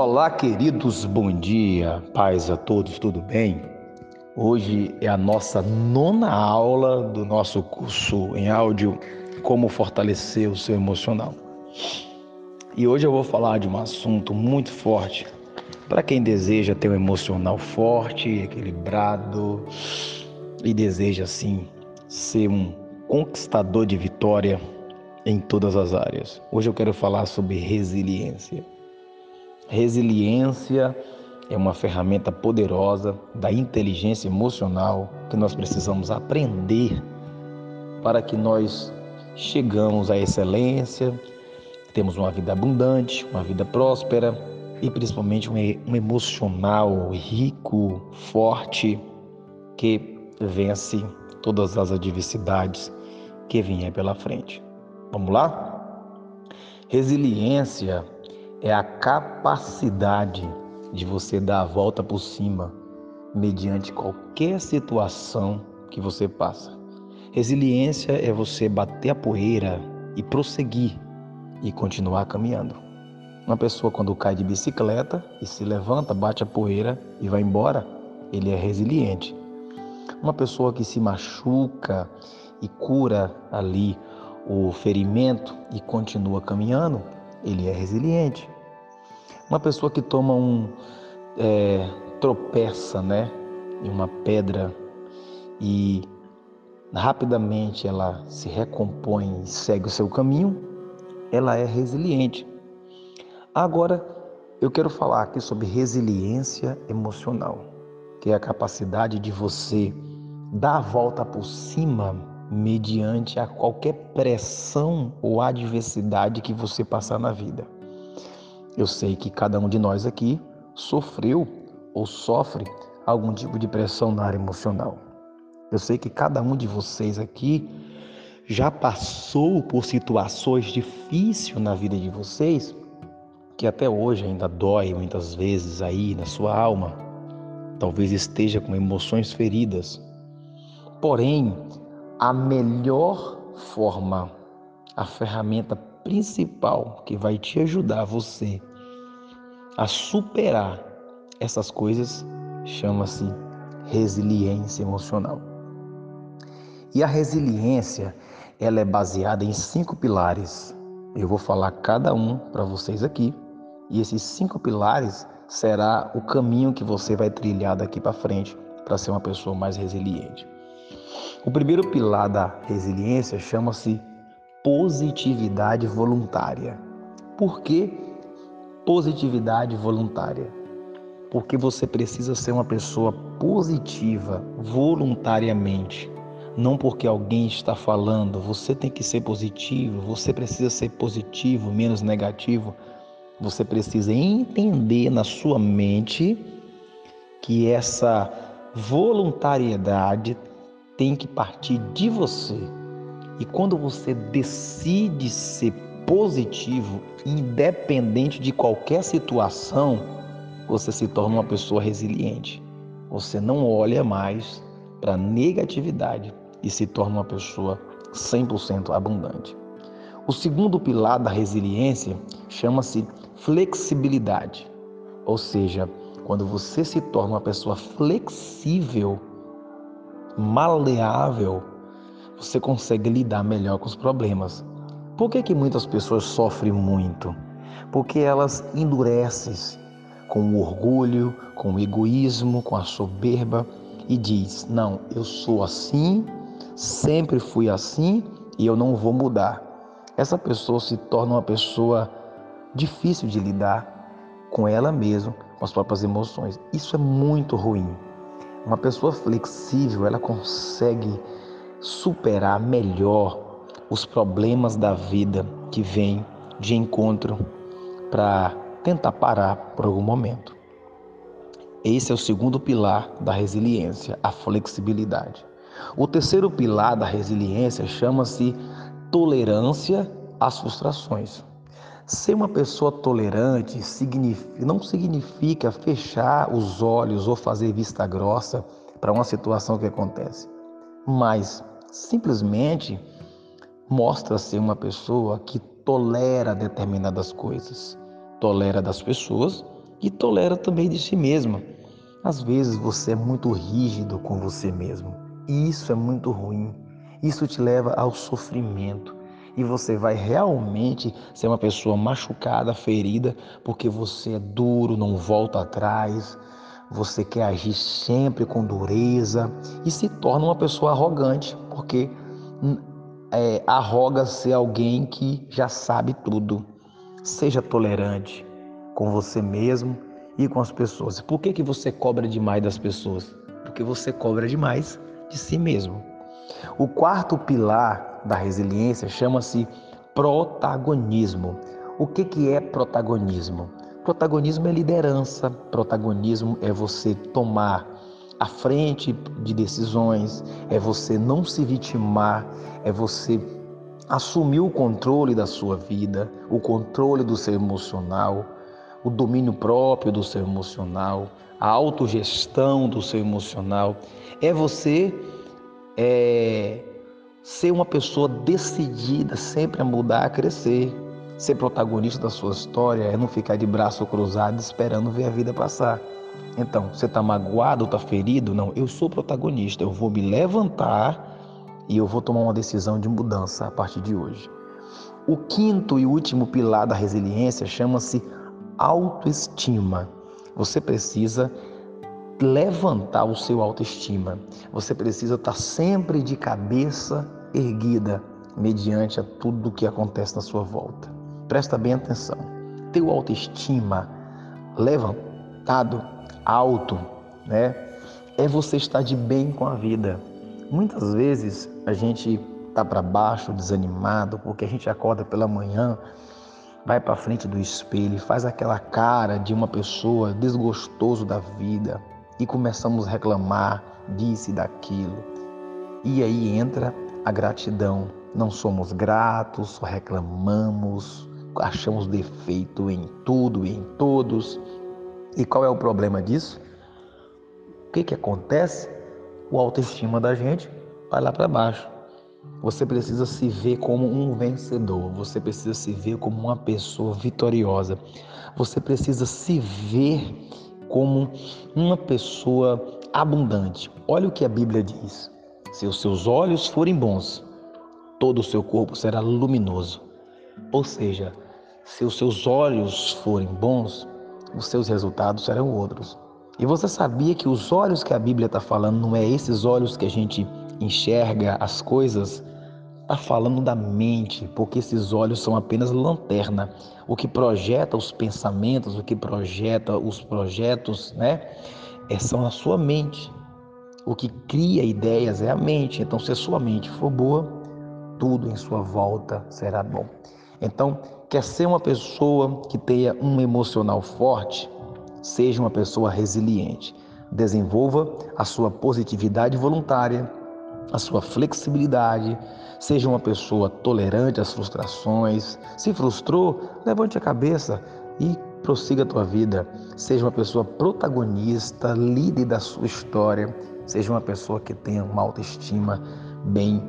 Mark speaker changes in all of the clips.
Speaker 1: Olá, queridos, bom dia, paz a todos, tudo bem? Hoje é a nossa nona aula do nosso curso em áudio Como Fortalecer o Seu Emocional. E hoje eu vou falar de um assunto muito forte para quem deseja ter um emocional forte, equilibrado e deseja, assim, ser um conquistador de vitória em todas as áreas. Hoje eu quero falar sobre resiliência. Resiliência é uma ferramenta poderosa da inteligência emocional que nós precisamos aprender para que nós chegamos à excelência, temos uma vida abundante, uma vida próspera e principalmente um emocional rico, forte, que vence todas as adversidades que vinham pela frente. Vamos lá? Resiliência é a capacidade de você dar a volta por cima mediante qualquer situação que você passa. Resiliência é você bater a poeira e prosseguir e continuar caminhando. Uma pessoa quando cai de bicicleta e se levanta, bate a poeira e vai embora, ele é resiliente. Uma pessoa que se machuca e cura ali o ferimento e continua caminhando, ele é resiliente. Uma pessoa que toma um é, tropeça, né, em uma pedra e rapidamente ela se recompõe e segue o seu caminho, ela é resiliente. Agora eu quero falar aqui sobre resiliência emocional, que é a capacidade de você dar a volta por cima mediante a qualquer pressão ou adversidade que você passar na vida. Eu sei que cada um de nós aqui sofreu ou sofre algum tipo de pressão na área emocional. Eu sei que cada um de vocês aqui já passou por situações difíceis na vida de vocês que até hoje ainda dói muitas vezes aí na sua alma. Talvez esteja com emoções feridas. Porém, a melhor forma, a ferramenta principal que vai te ajudar você a superar essas coisas chama-se resiliência emocional. E a resiliência, ela é baseada em cinco pilares. Eu vou falar cada um para vocês aqui, e esses cinco pilares será o caminho que você vai trilhar daqui para frente para ser uma pessoa mais resiliente. O primeiro pilar da resiliência chama-se positividade voluntária. Por que positividade voluntária? Porque você precisa ser uma pessoa positiva voluntariamente. Não porque alguém está falando, você tem que ser positivo, você precisa ser positivo, menos negativo. Você precisa entender na sua mente que essa voluntariedade tem que partir de você. E quando você decide ser positivo, independente de qualquer situação, você se torna uma pessoa resiliente. Você não olha mais para negatividade e se torna uma pessoa 100% abundante. O segundo pilar da resiliência chama-se flexibilidade. Ou seja, quando você se torna uma pessoa flexível maleável, você consegue lidar melhor com os problemas. Por que, que muitas pessoas sofrem muito? Porque elas endurecem com o orgulho, com o egoísmo, com a soberba e diz: "Não, eu sou assim, sempre fui assim e eu não vou mudar". Essa pessoa se torna uma pessoa difícil de lidar com ela mesma, com as próprias emoções. Isso é muito ruim. Uma pessoa flexível, ela consegue superar melhor os problemas da vida que vem de encontro para tentar parar por algum momento. Esse é o segundo pilar da resiliência, a flexibilidade. O terceiro pilar da resiliência chama-se tolerância às frustrações. Ser uma pessoa tolerante não significa fechar os olhos ou fazer vista grossa para uma situação que acontece, mas simplesmente mostra ser uma pessoa que tolera determinadas coisas, tolera das pessoas e tolera também de si mesma. Às vezes você é muito rígido com você mesmo e isso é muito ruim. Isso te leva ao sofrimento e você vai realmente ser uma pessoa machucada, ferida, porque você é duro, não volta atrás, você quer agir sempre com dureza e se torna uma pessoa arrogante, porque é, arroga ser alguém que já sabe tudo. Seja tolerante com você mesmo e com as pessoas. Por que, que você cobra demais das pessoas? Porque você cobra demais de si mesmo. O quarto pilar da resiliência chama-se protagonismo. O que, que é protagonismo? Protagonismo é liderança, protagonismo é você tomar a frente de decisões, é você não se vitimar, é você assumir o controle da sua vida, o controle do seu emocional, o domínio próprio do seu emocional, a autogestão do seu emocional. É você é, ser uma pessoa decidida sempre a mudar, a crescer. Ser protagonista da sua história é não ficar de braço cruzado esperando ver a vida passar. Então, você está magoado, está ferido? Não, eu sou protagonista. Eu vou me levantar e eu vou tomar uma decisão de mudança a partir de hoje. O quinto e último pilar da resiliência chama-se autoestima. Você precisa levantar o seu autoestima. Você precisa estar sempre de cabeça erguida mediante a tudo o que acontece na sua volta. Presta bem atenção. Teu autoestima levantado, alto, né? É você estar de bem com a vida. Muitas vezes a gente tá para baixo, desanimado, porque a gente acorda pela manhã, vai para frente do espelho e faz aquela cara de uma pessoa desgostoso da vida e começamos a reclamar disso e daquilo. E aí entra a gratidão. Não somos gratos, só reclamamos, achamos defeito em tudo e em todos. E qual é o problema disso? O que, que acontece? O autoestima da gente vai lá para baixo. Você precisa se ver como um vencedor, você precisa se ver como uma pessoa vitoriosa, você precisa se ver como uma pessoa abundante. Olha o que a Bíblia diz: se os seus olhos forem bons, todo o seu corpo será luminoso. Ou seja, se os seus olhos forem bons, os seus resultados serão outros. E você sabia que os olhos que a Bíblia está falando não é esses olhos que a gente enxerga as coisas? Está falando da mente, porque esses olhos são apenas lanterna. O que projeta os pensamentos, o que projeta os projetos, né? É, são a sua mente. O que cria ideias é a mente. Então, se a sua mente for boa, tudo em sua volta será bom. Então, quer ser uma pessoa que tenha um emocional forte, seja uma pessoa resiliente. Desenvolva a sua positividade voluntária, a sua flexibilidade, seja uma pessoa tolerante às frustrações. Se frustrou, levante a cabeça e prossiga a tua vida. Seja uma pessoa protagonista, líder da sua história. Seja uma pessoa que tenha uma autoestima bem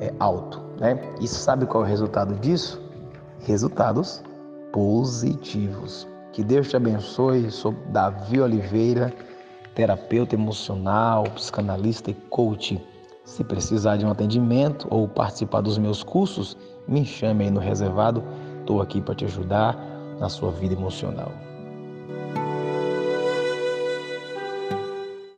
Speaker 1: é, alto. Né? E sabe qual é o resultado disso? resultados positivos. Que Deus te abençoe. Sou Davi Oliveira, terapeuta emocional, psicanalista e coach. Se precisar de um atendimento ou participar dos meus cursos, me chame aí no reservado. Estou aqui para te ajudar na sua vida emocional.